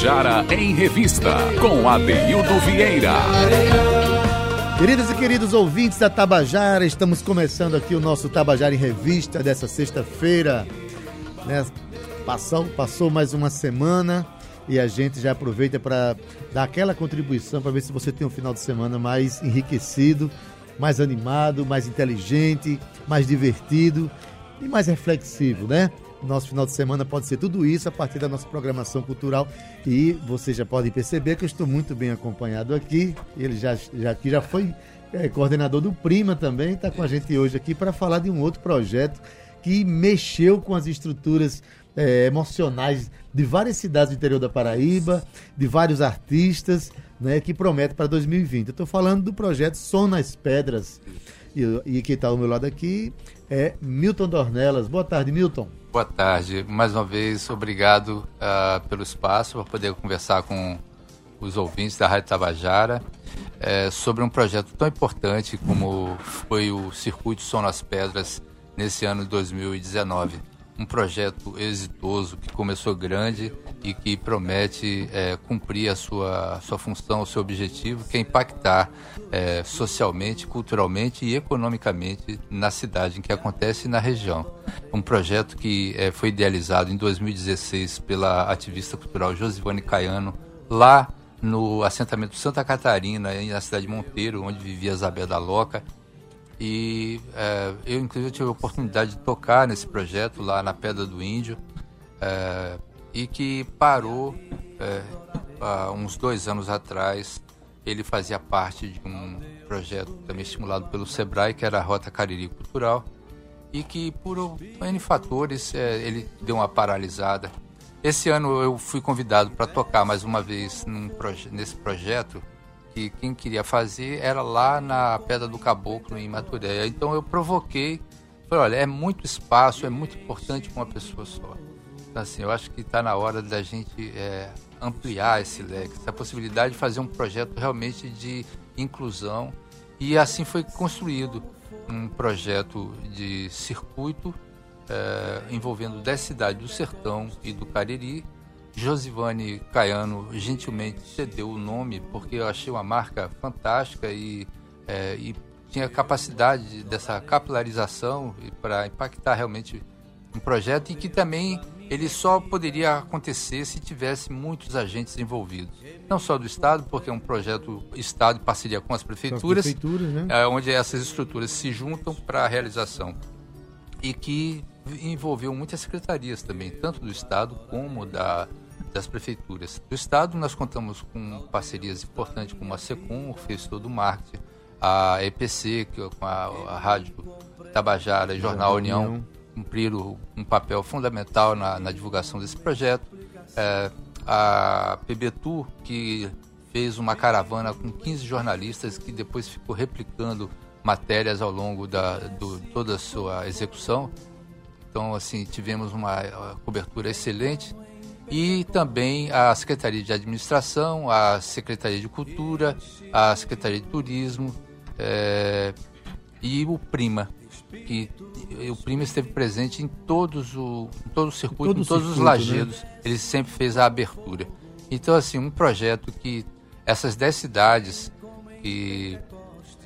Tabajara em Revista, com Adeildo Vieira. Queridas e queridos ouvintes da Tabajara, estamos começando aqui o nosso Tabajara em Revista dessa sexta-feira. Né? Passou, passou mais uma semana e a gente já aproveita para dar aquela contribuição para ver se você tem um final de semana mais enriquecido, mais animado, mais inteligente, mais divertido e mais reflexivo, né? Nosso final de semana pode ser tudo isso a partir da nossa programação cultural. E você já pode perceber que eu estou muito bem acompanhado aqui. Ele já, já, aqui já foi é, coordenador do Prima também, está com a gente hoje aqui para falar de um outro projeto que mexeu com as estruturas é, emocionais de várias cidades do interior da Paraíba, de vários artistas, né, que promete para 2020. Eu estou falando do projeto Som nas Pedras. E, e quem está ao meu lado aqui é Milton Dornelas. Boa tarde, Milton. Boa tarde. Mais uma vez, obrigado uh, pelo espaço para poder conversar com os ouvintes da Rádio Tabajara é, sobre um projeto tão importante como foi o Circuito Som nas Pedras nesse ano de 2019 um projeto exitoso que começou grande e que promete é, cumprir a sua, sua função, o seu objetivo, que é impactar é, socialmente, culturalmente e economicamente na cidade em que acontece e na região. Um projeto que é, foi idealizado em 2016 pela ativista cultural Josivane Caiano, lá no assentamento Santa Catarina, na cidade de Monteiro, onde vivia Isabel da Loca, e é, eu, inclusive, tive a oportunidade de tocar nesse projeto lá na Pedra do Índio é, e que parou é, há uns dois anos atrás. Ele fazia parte de um projeto também estimulado pelo SEBRAE, que era a Rota Cariri Cultural, e que, por N fatores, é, ele deu uma paralisada. Esse ano eu fui convidado para tocar mais uma vez proje nesse projeto que quem queria fazer era lá na Pedra do Caboclo, em Maturé. Então eu provoquei, falei, olha, é muito espaço, é muito importante com uma pessoa só. Então, assim, eu acho que está na hora da gente é, ampliar esse leque, essa possibilidade de fazer um projeto realmente de inclusão. E assim foi construído um projeto de circuito é, envolvendo 10 cidades do Sertão e do Cariri, Josivane Caiano gentilmente cedeu o nome porque eu achei uma marca fantástica e, é, e tinha capacidade dessa capilarização para impactar realmente um projeto e que também ele só poderia acontecer se tivesse muitos agentes envolvidos. Não só do Estado, porque é um projeto Estado em parceria com as prefeituras, as prefeituras né? é, onde essas estruturas se juntam para a realização. E que envolveu muitas secretarias também, tanto do Estado como da, das prefeituras. Do Estado, nós contamos com parcerias importantes como a SECOM, que fez todo o marketing, a EPC, que, com a, a Rádio Tabajara e Jornal União, União, cumpriram um papel fundamental na, na divulgação desse projeto. É, a PBTU, que fez uma caravana com 15 jornalistas que depois ficou replicando matérias ao longo da do, toda a sua execução. Então, assim, tivemos uma cobertura excelente e também a Secretaria de Administração, a Secretaria de Cultura, a Secretaria de Turismo é, e o Prima, que o Prima esteve presente em todos o, em todo o circuito, todo em todos circuito, os né? lajedos, né? ele sempre fez a abertura. Então, assim, um projeto que essas 10 cidades, que,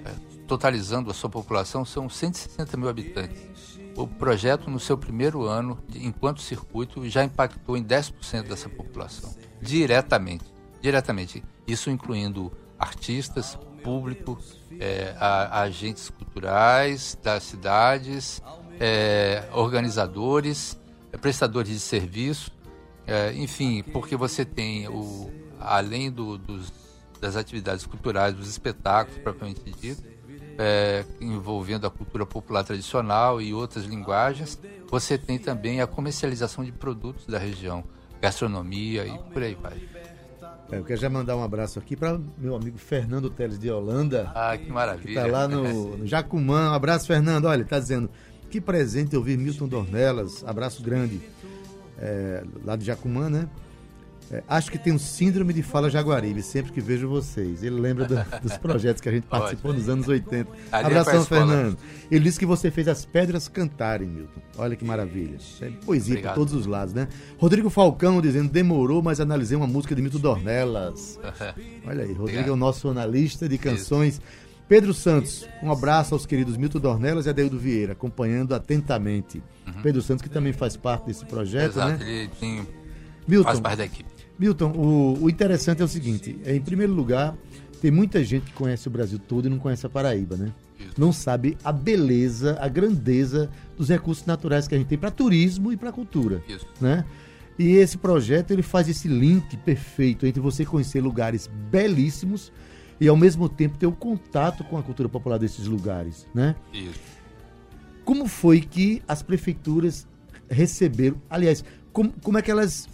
é, totalizando a sua população, são 160 mil habitantes o projeto, no seu primeiro ano, enquanto circuito, já impactou em 10% dessa população, diretamente. Diretamente. Isso incluindo artistas, público, é, a, agentes culturais das cidades, é, organizadores, é, prestadores de serviço, é, enfim, porque você tem, o, além do, dos, das atividades culturais, dos espetáculos propriamente dito, é, envolvendo a cultura popular tradicional e outras linguagens, você tem também a comercialização de produtos da região, gastronomia e por aí vai. É, eu quero já mandar um abraço aqui para meu amigo Fernando Teles de Holanda. Ah, que maravilha. Que está lá no, no, Jacumã. Um abraço, Fernando. Olha, está dizendo que presente ouvir Milton Dornelas. Abraço grande. É, lá de Jacumã, né? É, acho que tem um síndrome de fala Jaguaribe sempre que vejo vocês. Ele lembra do, dos projetos que a gente participou nos anos 80. Ali é Abração, Fernando. Ele disse que você fez as pedras cantarem, Milton. Olha que maravilha. É poesia Obrigado. por todos os lados, né? Rodrigo Falcão dizendo: demorou, mas analisei uma música de Milton Dornelas. Olha aí, Rodrigo Obrigado. é o nosso analista de canções. Pedro Santos, um abraço aos queridos Milton Dornelas e Adeildo Vieira, acompanhando atentamente. Uhum. Pedro Santos, que também faz parte desse projeto, Exato, né? Ele tem... Milton, faz parte da equipe. Milton, o, o interessante é o seguinte: é, em primeiro lugar, tem muita gente que conhece o Brasil todo e não conhece a Paraíba, né? Não sabe a beleza, a grandeza dos recursos naturais que a gente tem para turismo e para cultura, Isso. né? E esse projeto ele faz esse link perfeito entre você conhecer lugares belíssimos e ao mesmo tempo ter o um contato com a cultura popular desses lugares, né? Isso. Como foi que as prefeituras receberam, aliás, como, como é que elas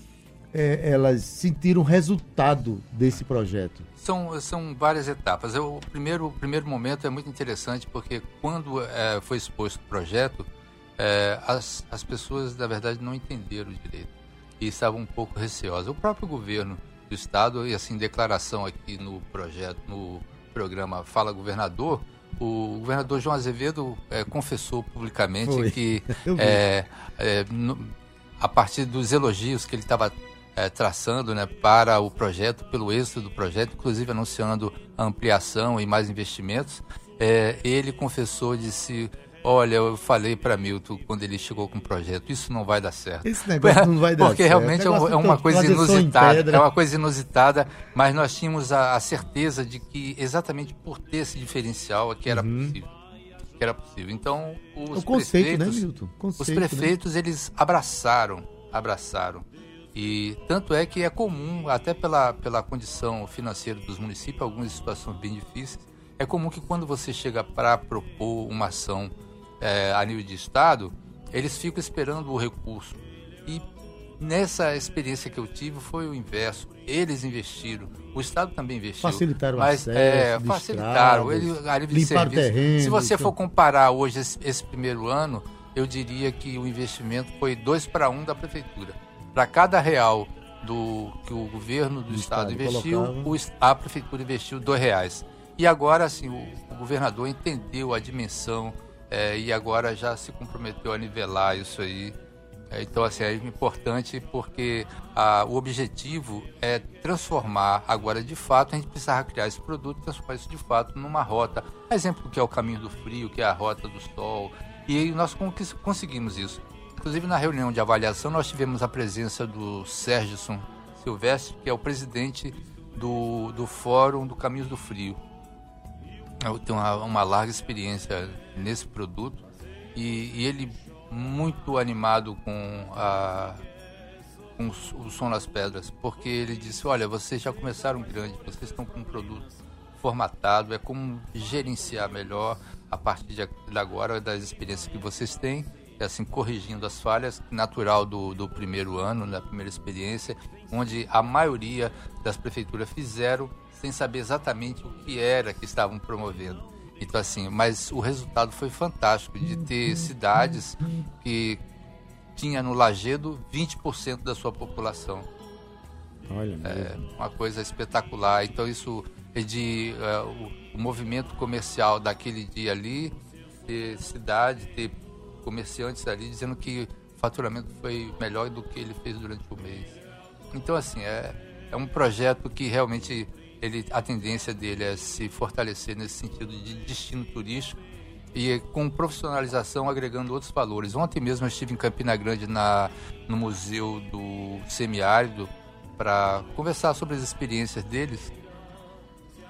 é, elas sentiram resultado desse projeto? São, são várias etapas. Eu, o, primeiro, o primeiro momento é muito interessante porque quando é, foi exposto o projeto, é, as, as pessoas, na verdade, não entenderam direito e estavam um pouco receosas. O próprio governo do Estado, e assim, declaração aqui no projeto, no programa Fala Governador, o governador João Azevedo é, confessou publicamente Foi. que é, é, no, a partir dos elogios que ele estava é, traçando né, para o projeto, pelo êxito do projeto, inclusive anunciando ampliação e mais investimentos. É, ele confessou, disse, olha, eu falei para Milton quando ele chegou com o projeto, isso não vai dar certo. Esse negócio não vai dar Porque certo. realmente é, é uma coisa inusitada, é uma coisa inusitada, mas nós tínhamos a, a, certeza de que exatamente por ter esse diferencial aqui era uhum. possível. Que era possível. Então, os o conceito, né, prefeitos, né, Milton? Conceito, os prefeitos, né? eles abraçaram, abraçaram e tanto é que é comum, até pela, pela condição financeira dos municípios, algumas situações bem difíceis, é comum que quando você chega para propor uma ação é, a nível de Estado, eles ficam esperando o recurso. E nessa experiência que eu tive foi o inverso. Eles investiram, o Estado também investiu. Facilitaram mas, acesso, é, facilitaram. Ele, a nível de serviço. Terreno, Se você for comparar hoje esse, esse primeiro ano, eu diria que o investimento foi dois para um da prefeitura para cada real do que o governo do, estado, estado, investiu, o, a prefeitura investiu dois reais. E agora, assim, o, o governador entendeu a dimensão é, e agora já se comprometeu a nivelar isso aí. É, então, assim, é importante porque a, o objetivo é transformar agora de fato, a gente precisava criar esse produto, transformar isso de fato numa rota. Exemplo que é o caminho do frio, que é a rota do sol. E nós conseguimos isso. Inclusive, na reunião de avaliação, nós tivemos a presença do Sérgio Silvestre, que é o presidente do, do Fórum do Caminhos do Frio. Eu tenho uma, uma larga experiência nesse produto e, e, ele muito animado com, a, com o, som das pedras, porque ele disse, olha, vocês já começaram grande, vocês estão com um produto formatado, é como gerenciar melhor a partir de agora das experiências que vocês têm assim corrigindo as falhas natural do, do primeiro ano, da primeira experiência, onde a maioria das prefeituras fizeram sem saber exatamente o que era que estavam promovendo. Então assim, mas o resultado foi fantástico de ter cidades que tinha no Lagedo 20% da sua população. Olha, é uma coisa espetacular. Então isso é de é, o, o movimento comercial daquele dia ali, ter cidade, ter comerciantes ali dizendo que o faturamento foi melhor do que ele fez durante o mês. Então, assim, é, é um projeto que realmente ele, a tendência dele é se fortalecer nesse sentido de destino turístico e com profissionalização agregando outros valores. Ontem mesmo eu estive em Campina Grande na, no Museu do Semiárido para conversar sobre as experiências deles.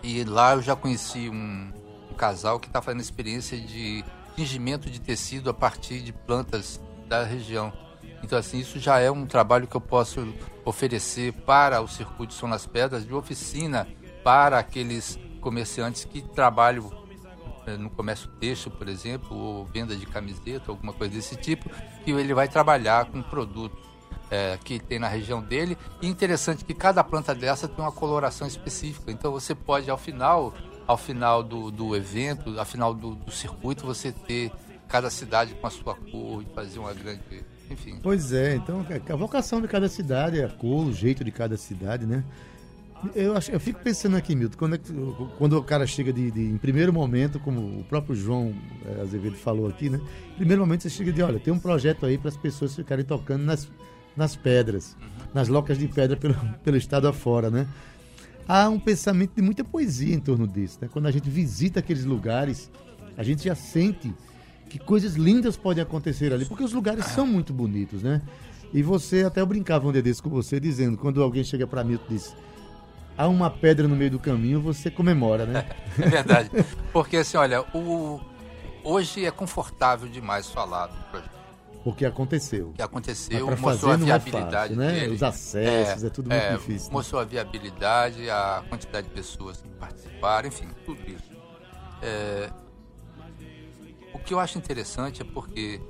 E lá eu já conheci um, um casal que está fazendo experiência de tingimento de tecido a partir de plantas da região. Então, assim, isso já é um trabalho que eu posso oferecer para o Circuito São das Pedras, de oficina para aqueles comerciantes que trabalham eh, no comércio têxtil, por exemplo, ou venda de camiseta, alguma coisa desse tipo, que ele vai trabalhar com produtos é, que tem na região dele. E interessante que cada planta dessa tem uma coloração específica. Então você pode, ao final, ao final do, do evento, ao final do, do circuito, você ter cada cidade com a sua cor e fazer uma grande enfim. Pois é, então a vocação de cada cidade, a cor, o jeito de cada cidade, né? Eu, acho, eu fico pensando aqui, Milton, quando, é quando o cara chega de, de, em primeiro momento, como o próprio João é, Azevedo falou aqui, né? Em primeiro momento você chega de, olha, tem um projeto aí para as pessoas ficarem tocando nas, nas pedras, uhum. nas locas de pedra pelo, pelo estado afora, né? Há um pensamento de muita poesia em torno disso, né? Quando a gente visita aqueles lugares, a gente já sente que coisas lindas podem acontecer ali, porque os lugares são muito bonitos, né? E você, até eu brincava um dia desse com você, dizendo, quando alguém chega para mim e diz há uma pedra no meio do caminho, você comemora, né? é verdade. Porque assim, olha, o... hoje é confortável demais falar do projeto. Porque aconteceu. O que aconteceu, mostrou a viabilidade é fácil, né? Os acessos, é, é tudo muito é, difícil. Né? Mostrou né? a viabilidade, a quantidade de pessoas que participaram, enfim, tudo isso. É, o que eu acho interessante é porque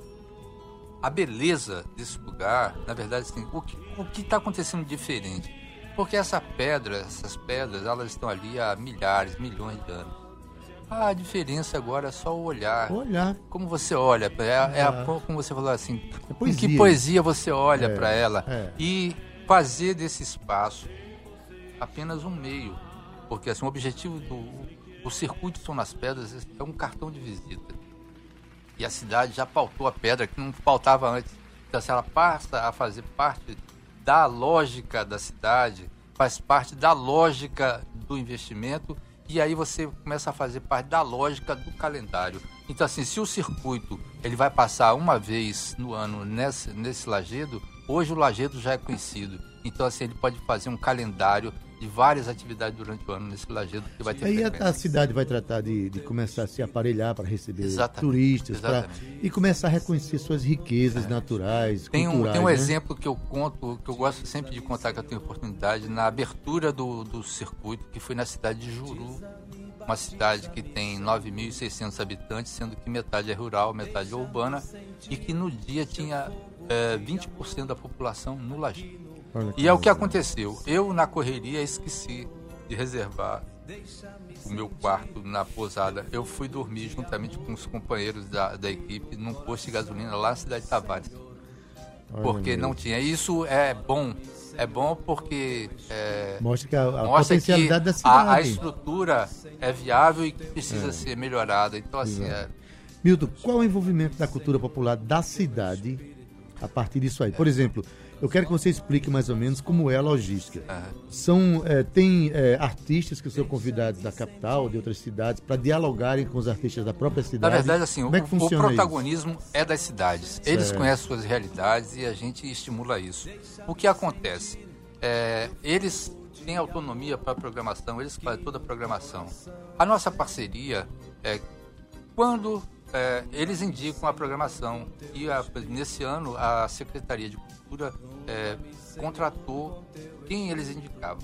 a beleza desse lugar, na verdade, assim, o que está acontecendo diferente? Porque essa pedra, essas pedras, elas estão ali há milhares, milhões de anos. A diferença agora é só o olhar. Olhar. Como você olha, é, é a, como você falou assim, é com que poesia você olha é, para ela é. e fazer desse espaço apenas um meio, porque assim o objetivo do o circuito São nas Pedras é um cartão de visita. E a cidade já pautou a pedra que não pautava antes. Então, se ela passa a fazer parte da lógica da cidade, faz parte da lógica do investimento e aí você começa a fazer parte da lógica do calendário. Então assim, se o circuito ele vai passar uma vez no ano nesse, nesse lajedo, hoje o lajedo já é conhecido. Então assim, ele pode fazer um calendário de várias atividades durante o ano nesse lajedo que vai ter Aí a, a, cidade vai tratar de, de, começar a se aparelhar para receber exatamente, turistas pra, e começar a reconhecer suas riquezas é. naturais, tem um, Tem um né? exemplo que eu conto, que eu gosto sempre de contar que eu tenho oportunidade, na abertura do, do circuito, que foi na cidade de Juru, uma cidade que tem 9.600 habitantes, sendo que metade é rural, metade é urbana, e que no dia tinha é, 20% da população no lajedo. E é o que aconteceu. Eu, na correria, esqueci de reservar o meu quarto na pousada. Eu fui dormir juntamente com os companheiros da, da equipe num posto de gasolina lá na cidade de Tavares. Porque não tinha. Isso é bom. É bom porque é, mostra que a, a mostra potencialidade da cidade. A, a, estrutura é viável e precisa é. ser melhorada. Então, assim. É... Milton, qual é o envolvimento da cultura popular da cidade a partir disso aí? Por exemplo, eu quero que você explique mais ou menos como é a logística. São, é, tem é, artistas que são convidados da capital, de outras cidades, para dialogarem com os artistas da própria cidade. Na verdade, assim, como é que o, o protagonismo isso? é das cidades. Eles certo. conhecem suas realidades e a gente estimula isso. O que acontece? É, eles têm autonomia para a programação, eles fazem toda a programação. A nossa parceria é quando é, eles indicam a programação e a, nesse ano a Secretaria de Cultura é, contratou quem eles indicavam.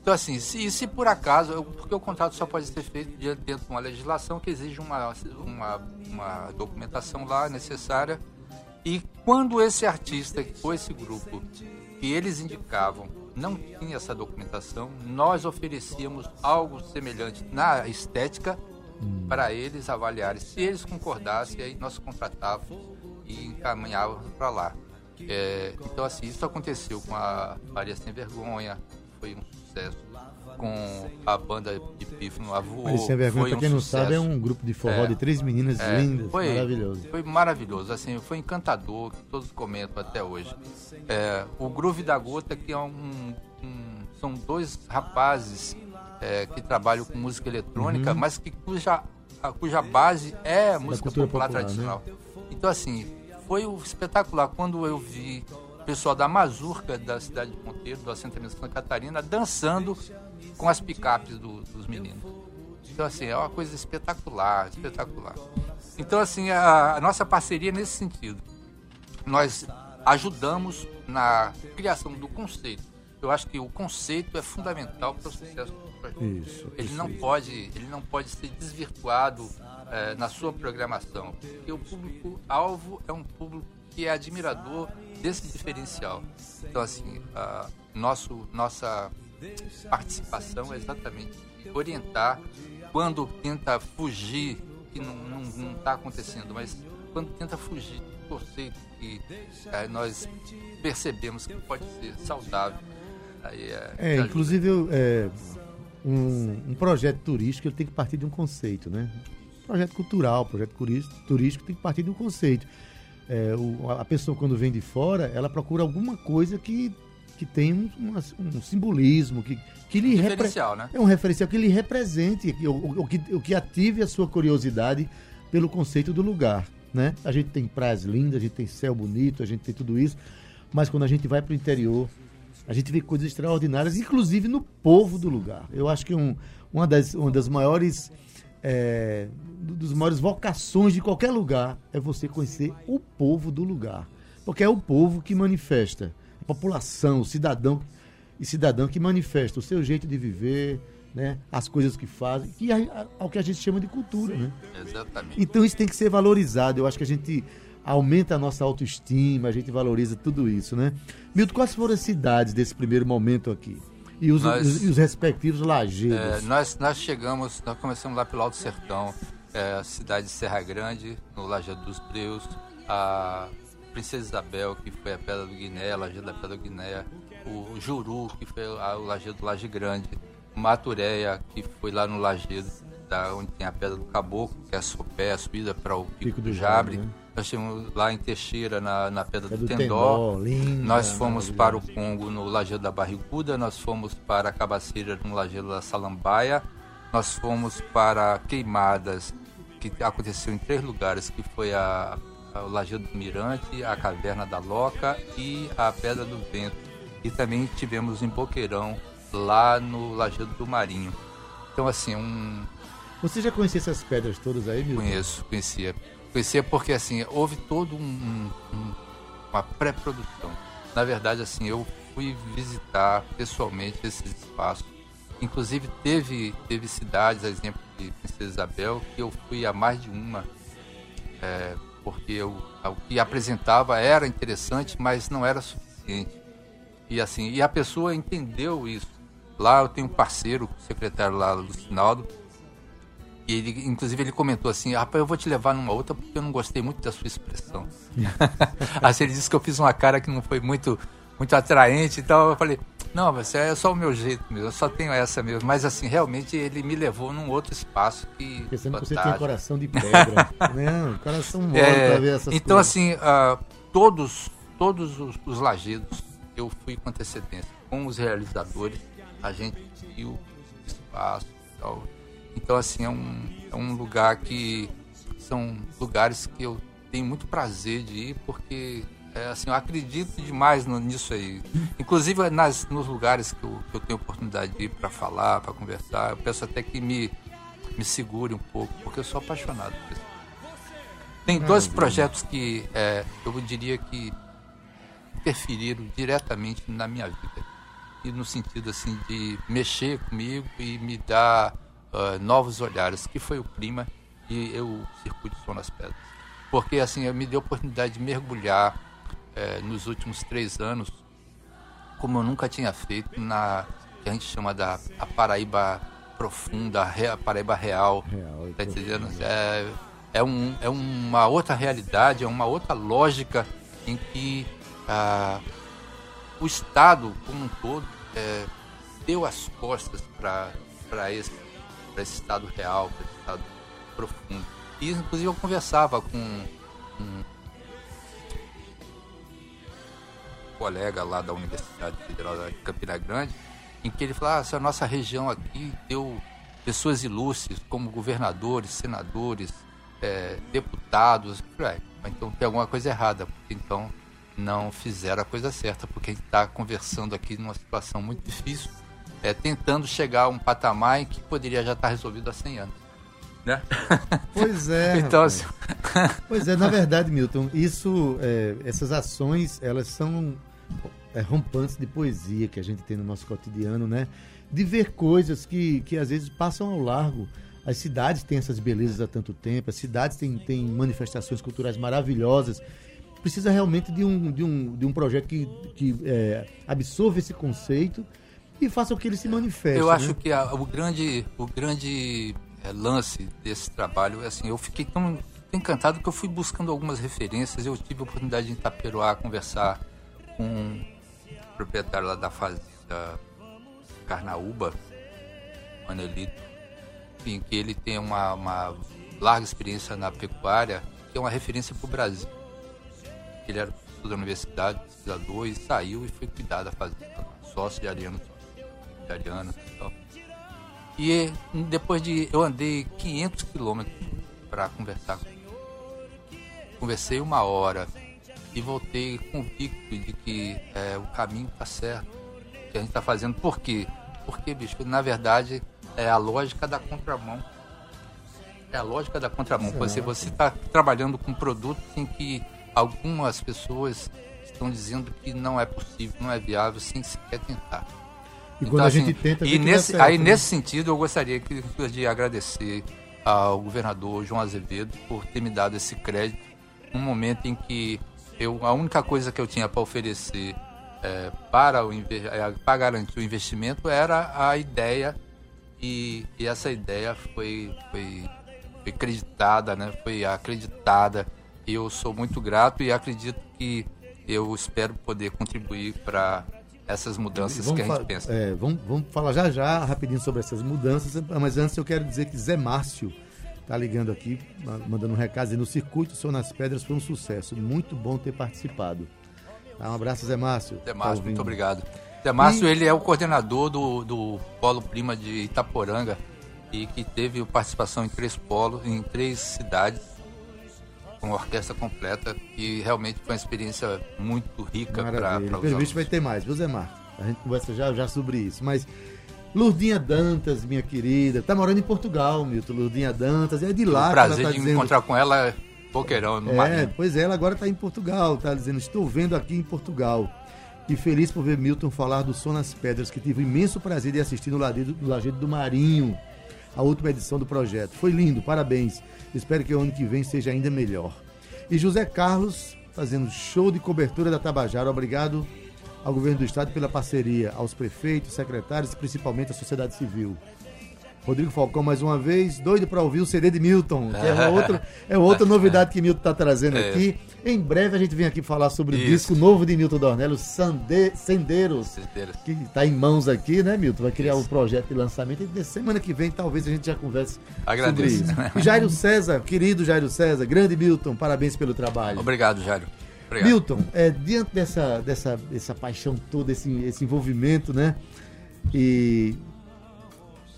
Então assim, se, se por acaso, porque o contrato só pode ser feito dentro de uma legislação que exige uma, uma, uma documentação lá necessária e quando esse artista ou esse grupo que eles indicavam não tinha essa documentação, nós oferecíamos algo semelhante na estética hum. para eles avaliarem. Se eles concordassem, aí nós contratávamos e encaminhávamos para lá. É, então, assim, isso aconteceu com a Maria Sem Vergonha, foi um sucesso. Com a banda de Pífano Avô. Maria Sem Vergonha, para quem um não sucesso. sabe, é um grupo de forró é, de três meninas é, lindas, foi, maravilhoso. Foi maravilhoso, assim, foi encantador, que todos comentam até hoje. É, o Groove da Gota, que é um, um são dois rapazes é, que trabalham com música eletrônica, uhum. mas que cuja, cuja base é música popular, popular, né? tradicional. Né? Então, assim, foi espetacular quando eu vi o pessoal da Mazurca, da cidade de Ponteiro, do assentamento Santa Catarina, dançando com as picapes do, dos meninos. Então, assim, é uma coisa espetacular, espetacular. Então, assim, a, a nossa parceria é nesse sentido. Nós ajudamos na criação do conceito. Eu acho que o conceito é fundamental para o sucesso isso, ele não pode, ele não pode ser desvirtuado é, na sua programação, porque o público alvo é um público que é admirador desse diferencial. Então assim, a nosso nossa participação é exatamente orientar quando tenta fugir que não está acontecendo, mas quando tenta fugir conceito que é, nós percebemos que pode ser saudável. Aí é, é inclusive é, um, um, projeto turístico ele tem que partir de um conceito, né? Projeto cultural, projeto turístico tem que partir de um conceito. É, o, a pessoa quando vem de fora, ela procura alguma coisa que, que tem um, um, um simbolismo, que, que lhe referencial, né? É um referencial que lhe represente, que, o, que, o que ative a sua curiosidade pelo conceito do lugar. Né? A gente tem praias lindas, a gente tem céu bonito, a gente tem tudo isso, mas quando a gente vai para o interior, a gente vê coisas extraordinárias, inclusive no povo do lugar. Eu acho que um, uma, das, uma das maiores é, dos maiores vocações de qualquer lugar é você conhecer o povo do lugar, porque é o povo que manifesta, a população, o cidadão e cidadã que manifesta o seu jeito de viver, né, as coisas que fazem, que é o que a gente chama de cultura, né? Exatamente. Então isso tem que ser valorizado. Eu acho que a gente aumenta a nossa autoestima, a gente valoriza tudo isso, né? Milton, quais foram as cidades desse primeiro momento aqui? E os, nós, os, os respectivos lajeiros? É, nós, nós chegamos, nós começamos lá pelo Alto Sertão, é, a cidade de Serra Grande, no Lajeado dos Breus, a Princesa Isabel, que foi a Pedra do Guiné, a Lajeado da Pedra do Guiné, o Juru, que foi a, o Lajeado do Laje Grande, Maturéia, que foi lá no Lajeado, da, onde tem a Pedra do Caboclo, que é a sopé, a subida para o Pico, Pico do, do Jabre. Né? Nós tínhamos lá em Teixeira, na, na Pedra é do, do, Tendó. linda, nós fomos para o Congo, no Lajeado da Barriguda. Nós fomos para Cabaceira, no Lajeado da Salambaia. Nós fomos para Queimadas, que aconteceu em três lugares, que foi a, a, o Lajeado do Mirante, a Caverna da Loca e a Pedra do Vento. E também tivemos em Boqueirão, lá no Lajeado do Marinho. Então, assim, um... Você já conhecia essas pedras todas aí, Milton? Conheço, conhecia. Conhecia porque, assim, houve todo um, um, uma pré-produção. Na verdade, assim, eu fui visitar pessoalmente esses espaços. Inclusive, teve, teve cidades, a exemplo de Princesa Isabel, que eu fui a mais de uma, é, porque eu, o que apresentava era interessante, mas não era suficiente. E assim, e a pessoa entendeu isso. Lá eu tenho um parceiro, secretário lá, Lucinaldo, e ele, inclusive, ele comentou assim: rapaz, eu vou te levar numa outra porque eu não gostei muito da sua expressão. assim, ele disse que eu fiz uma cara que não foi muito, muito atraente e tal. Eu falei: não, você é só o meu jeito mesmo, eu só tenho essa mesmo. Mas, assim, realmente ele me levou num outro espaço que. Pensando que você tem coração de pedra. não, coração mole é, pra ver essas Então, coisas. assim, uh, todos, todos os, os lajedos eu fui com antecedência. Com os realizadores, a gente viu o espaço e tal. Então, assim, é um, é um lugar que são lugares que eu tenho muito prazer de ir, porque é, assim, eu acredito demais nisso aí. Inclusive nas, nos lugares que eu, que eu tenho oportunidade de ir para falar, para conversar, eu peço até que me, me segure um pouco, porque eu sou apaixonado por isso. Tem dois projetos que é, eu diria que interferiram diretamente na minha vida. E no sentido assim de mexer comigo e me dar uh, novos olhares, que foi o clima e eu, o Circuito Som nas Pedras. Porque assim, me deu a oportunidade de mergulhar uh, nos últimos três anos, como eu nunca tinha feito, na que a gente chama da a Paraíba profunda, a Paraíba real. real tá entendendo? É, é, um, é uma outra realidade, é uma outra lógica em que ah, o Estado como um todo é, deu as costas para esse, esse estado real, para esse estado profundo. E inclusive eu conversava com um colega lá da Universidade Federal de Campina Grande, em que ele falava, ah, a nossa região aqui deu pessoas ilustres como governadores, senadores, é, deputados, ah, então tem alguma coisa errada, porque então não fizeram a coisa certa, porque a gente está conversando aqui numa situação muito difícil, é, tentando chegar a um patamar em que poderia já estar resolvido há 100 anos. Né? Pois é. então, assim... pois é, na verdade, Milton, isso, é, essas ações, elas são é, rompantes de poesia que a gente tem no nosso cotidiano, né? De ver coisas que, que às vezes passam ao largo. As cidades têm essas belezas há tanto tempo, as cidades têm, têm manifestações culturais maravilhosas precisa realmente de um, de um, de um projeto que, que é, absorva esse conceito e faça com que ele se manifeste. Eu né? acho que a, o grande, o grande é, lance desse trabalho é assim, eu fiquei tão encantado que eu fui buscando algumas referências. Eu tive a oportunidade de em Itaperuá conversar com o proprietário lá da fazenda Carnaúba, Manelito, enfim, que ele tem uma, uma larga experiência na pecuária, que é uma referência para o Brasil. Ele era professor da universidade, pesquisador, e saiu e foi cuidar da fazenda, sócio de Ariano, de Ariano então. E depois de. Eu andei 500 quilômetros para conversar com ele. Conversei uma hora e voltei convicto de que é, o caminho está certo, que a gente está fazendo. Por quê? Porque, bicho, na verdade é a lógica da contramão. É a lógica da contramão. Você você está trabalhando com produtos em que algumas pessoas estão dizendo que não é possível, não é viável, sem sequer tentar. E quando então, a gente assim, tenta, e nesse, certo, aí né? nesse sentido eu gostaria que, de agradecer ao governador João Azevedo por ter me dado esse crédito num momento em que eu a única coisa que eu tinha para oferecer é, para, o, é, para garantir o investimento era a ideia e, e essa ideia foi, foi, foi acreditada, né? foi acreditada. E eu sou muito grato e acredito que eu espero poder contribuir para essas mudanças vamos que a gente pensa. É, vamos, vamos falar já já rapidinho sobre essas mudanças, mas antes eu quero dizer que Zé Márcio tá ligando aqui, mandando um recado dizendo: o circuito Sou nas Pedras foi um sucesso, muito bom ter participado. Tá, um abraço, Zé Márcio. Zé Márcio, tá muito obrigado. Zé Márcio, e... ele é o coordenador do, do Polo Prima de Itaporanga e que teve participação em três polos, em três cidades, com orquestra completa, e realmente foi uma experiência muito rica para os Pelo visto vai ter mais, viu, Zé Márcio? A gente conversa já, já sobre isso, mas... Lurdinha Dantas, minha querida, tá morando em Portugal, Milton. Lurdinha Dantas, é de lá. O prazer tá de dizendo... encontrar com ela, Boqueirão, no É, Marinho. pois é, ela agora tá em Portugal, tá dizendo, estou vendo aqui em Portugal e feliz por ver Milton falar do Som nas Pedras, que tive o imenso prazer de assistir no Lajeado, do Lajeado do Marinho, a última edição do projeto. Foi lindo, parabéns. Espero que o ano que vem seja ainda melhor. E José Carlos fazendo show de cobertura da Tabajara. Obrigado ao governo do estado pela parceria, aos prefeitos, secretários e principalmente à sociedade civil. Rodrigo Falcão mais uma vez, doido para ouvir o CD de Milton, que é outra, é outra novidade que Milton está trazendo é. aqui. Em breve a gente vem aqui falar sobre Isso. o disco novo de Milton Dornello, Sande, Sendeiros, Sendeiros, que está em mãos aqui, né, Milton? Vai criar o um projeto de lançamento e semana que vem talvez a gente já converse Agradeço. sobre isso. Jairo César, querido Jairo César, grande Milton, parabéns pelo trabalho. Obrigado, Jairo. Obrigado. Milton, é, diante dessa, dessa, dessa paixão toda, esse, esse envolvimento, né? E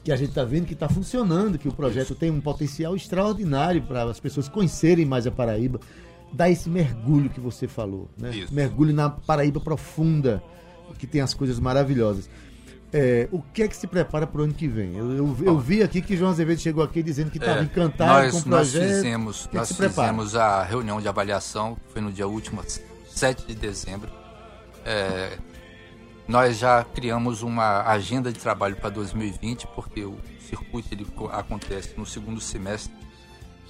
que a gente está vendo que está funcionando, que o projeto tem um potencial extraordinário para as pessoas conhecerem mais a Paraíba, dar esse mergulho que você falou, né? Isso. Mergulho na Paraíba profunda, que tem as coisas maravilhosas. É, o que é que se prepara para o ano que vem? Eu, eu, eu, vi aqui que João Azevedo chegou aqui dizendo que estava é, encantado nós, com o projeto. Nós fizemos, que nós que fizemos a reunião de avaliação, que foi no dia último, 7 de dezembro. É, nós já criamos uma agenda de trabalho para 2020, porque o circuito ele acontece no segundo semestre.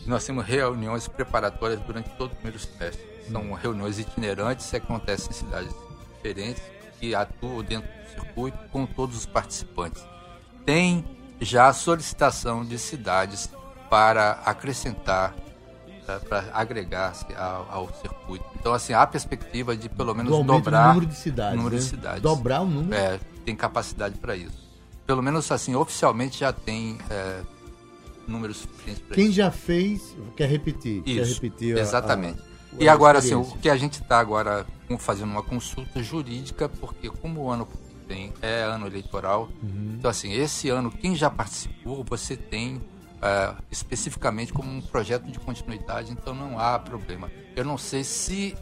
E nós temos reuniões preparatórias durante todo o primeiro semestre. São hum. reuniões itinerantes que acontecem em cidades diferentes e atuam dentro do circuito com todos os participantes. Tem já solicitação de cidades para acrescentar para agregar-se ao, ao, circuito. Então, assim, há a perspectiva de pelo menos dobrar o número de cidades. Número né? de cidades. Dobrar o número? É, tem capacidade para isso. Pelo menos, assim, oficialmente já tem é, números suficientes para isso. Quem já fez, quer repetir. Isso, quer repetir exatamente. A, a, e agora, assim, o que a gente está agora fazendo uma consulta jurídica, porque como o ano vem é ano eleitoral, uhum. então, assim, esse ano, quem já participou, você tem é, especificamente como um projeto de continuidade, então não há problema. Eu não sei se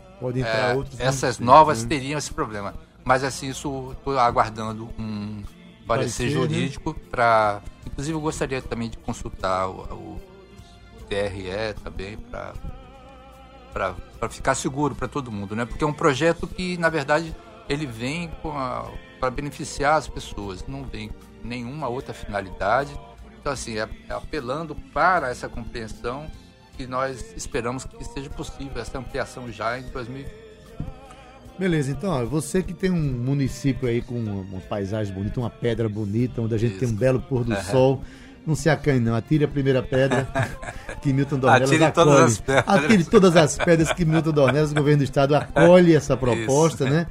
é, essas novas né? teriam esse problema, mas assim, isso estou aguardando um parecer, parecer né? jurídico né? para. Inclusive, eu gostaria também de consultar o, o TRE também para para ficar seguro para todo mundo, né? Porque é um projeto que, na verdade, ele vem para beneficiar as pessoas, não vem nenhuma outra finalidade. Então, assim, é, é apelando para essa compreensão que nós esperamos que seja possível essa ampliação já em 2020. Beleza, então, ó, você que tem um município aí com uma, paisagem bonita, uma pedra bonita, onde a gente Isso. tem um belo pôr do uhum. sol, Não se acanhe, não. Atire a primeira pedra que Milton Dornelas Atire acolhe. todas as pedras. Atire todas as pedras que Milton Dornelas, o governo do estado, acolhe essa proposta, né?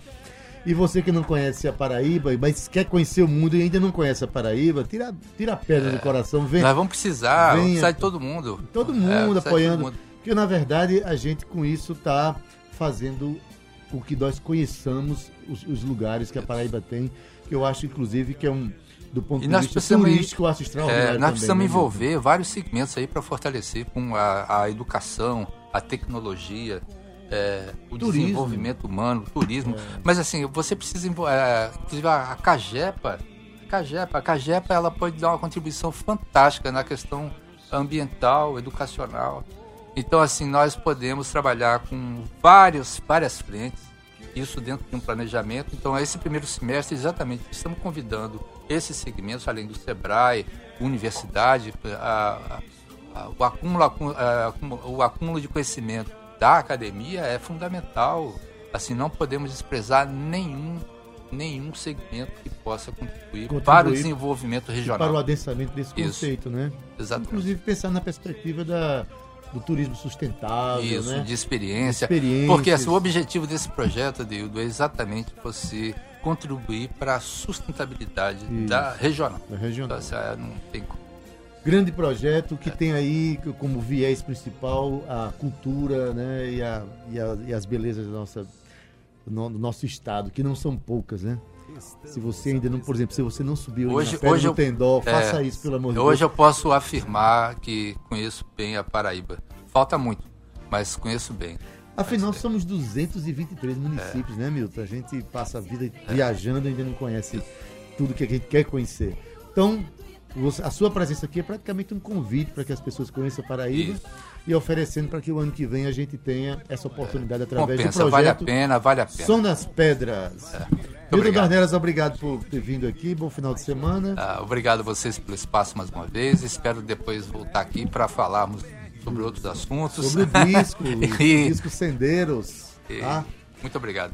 E você que não conhece a Paraíba, mas quer conhecer o mundo e ainda não conhece a Paraíba, tira, tira a pedra do coração, vem. Nós vamos precisar, Venha. precisa de todo mundo. Todo É, mundo de apoiando. todo mundo. Porque, na verdade, a gente com isso está fazendo o que nós conheçamos os, os lugares que a Paraíba tem, que eu acho, inclusive, que é um, do ponto E de vista turístico, acho extraordinário. é, nós também, precisamos né, envolver vários segmentos aí para fortalecer com a, a educação, a tecnologia, é, o Turismo. desenvolvimento humano, o turismo. Mas assim, você precisa é, inclusive a, a Cagepa, a Cagepa, a Cagepa ela pode dar uma contribuição fantástica na questão ambiental, educacional. Então assim, nós podemos trabalhar com vários, várias frentes, isso dentro de um planejamento. Então, esse primeiro semestre, exatamente, estamos convidando esses segmentos, além do SEBRAE, universidade, a- a- a- o, acúmulo, acumu- o acúmulo de conhecimento da academia é fundamental. Assim, não podemos desprezar nenhum, nenhum segmento que possa contribuir, Contribuir para o desenvolvimento regional. Para o adensamento desse Isso. conceito, né? Exatamente. Inclusive pensar na perspectiva da, do turismo sustentável, Isso, né? de experiência. Porque assim, o objetivo desse projeto, Adildo, é exatamente você contribuir para a sustentabilidade Isso. da regional. Da regional. Então, assim, é, não tem como. Grande projeto que tem aí como viés principal a cultura né, e, a, e, a- e as belezas do no- do nosso estado, que não são poucas, né? Se você ainda não, por exemplo, se você não subiu Hoje- na hoje eu- Tendó, é, faça isso, pelo amor de Hoje Deus. eu posso afirmar que conheço bem a Paraíba. Falta muito, mas conheço bem. Afinal, Mas, é. somos 223 municípios, né, Milton? A gente passa a vida viajando e ainda não conhece tudo que a gente quer conhecer. Então, a sua presença aqui é praticamente um convite para que as pessoas conheçam a Paraíba Isso. e oferecendo para que o ano que vem a gente tenha essa oportunidade através do Compensa, projeto vale a pena, vale a pena. Som das Pedras. Milton obrigado. Darnelas, obrobrigado por ter vindo aqui. Bom final de semana. Ah, obrigado a vocês pelo espaço mais uma vez. Espero depois voltar aqui para falarmos sobre outros assuntos. Sobre o disco, o E- disco Sendeiros. e- Tá? Muito obrigado.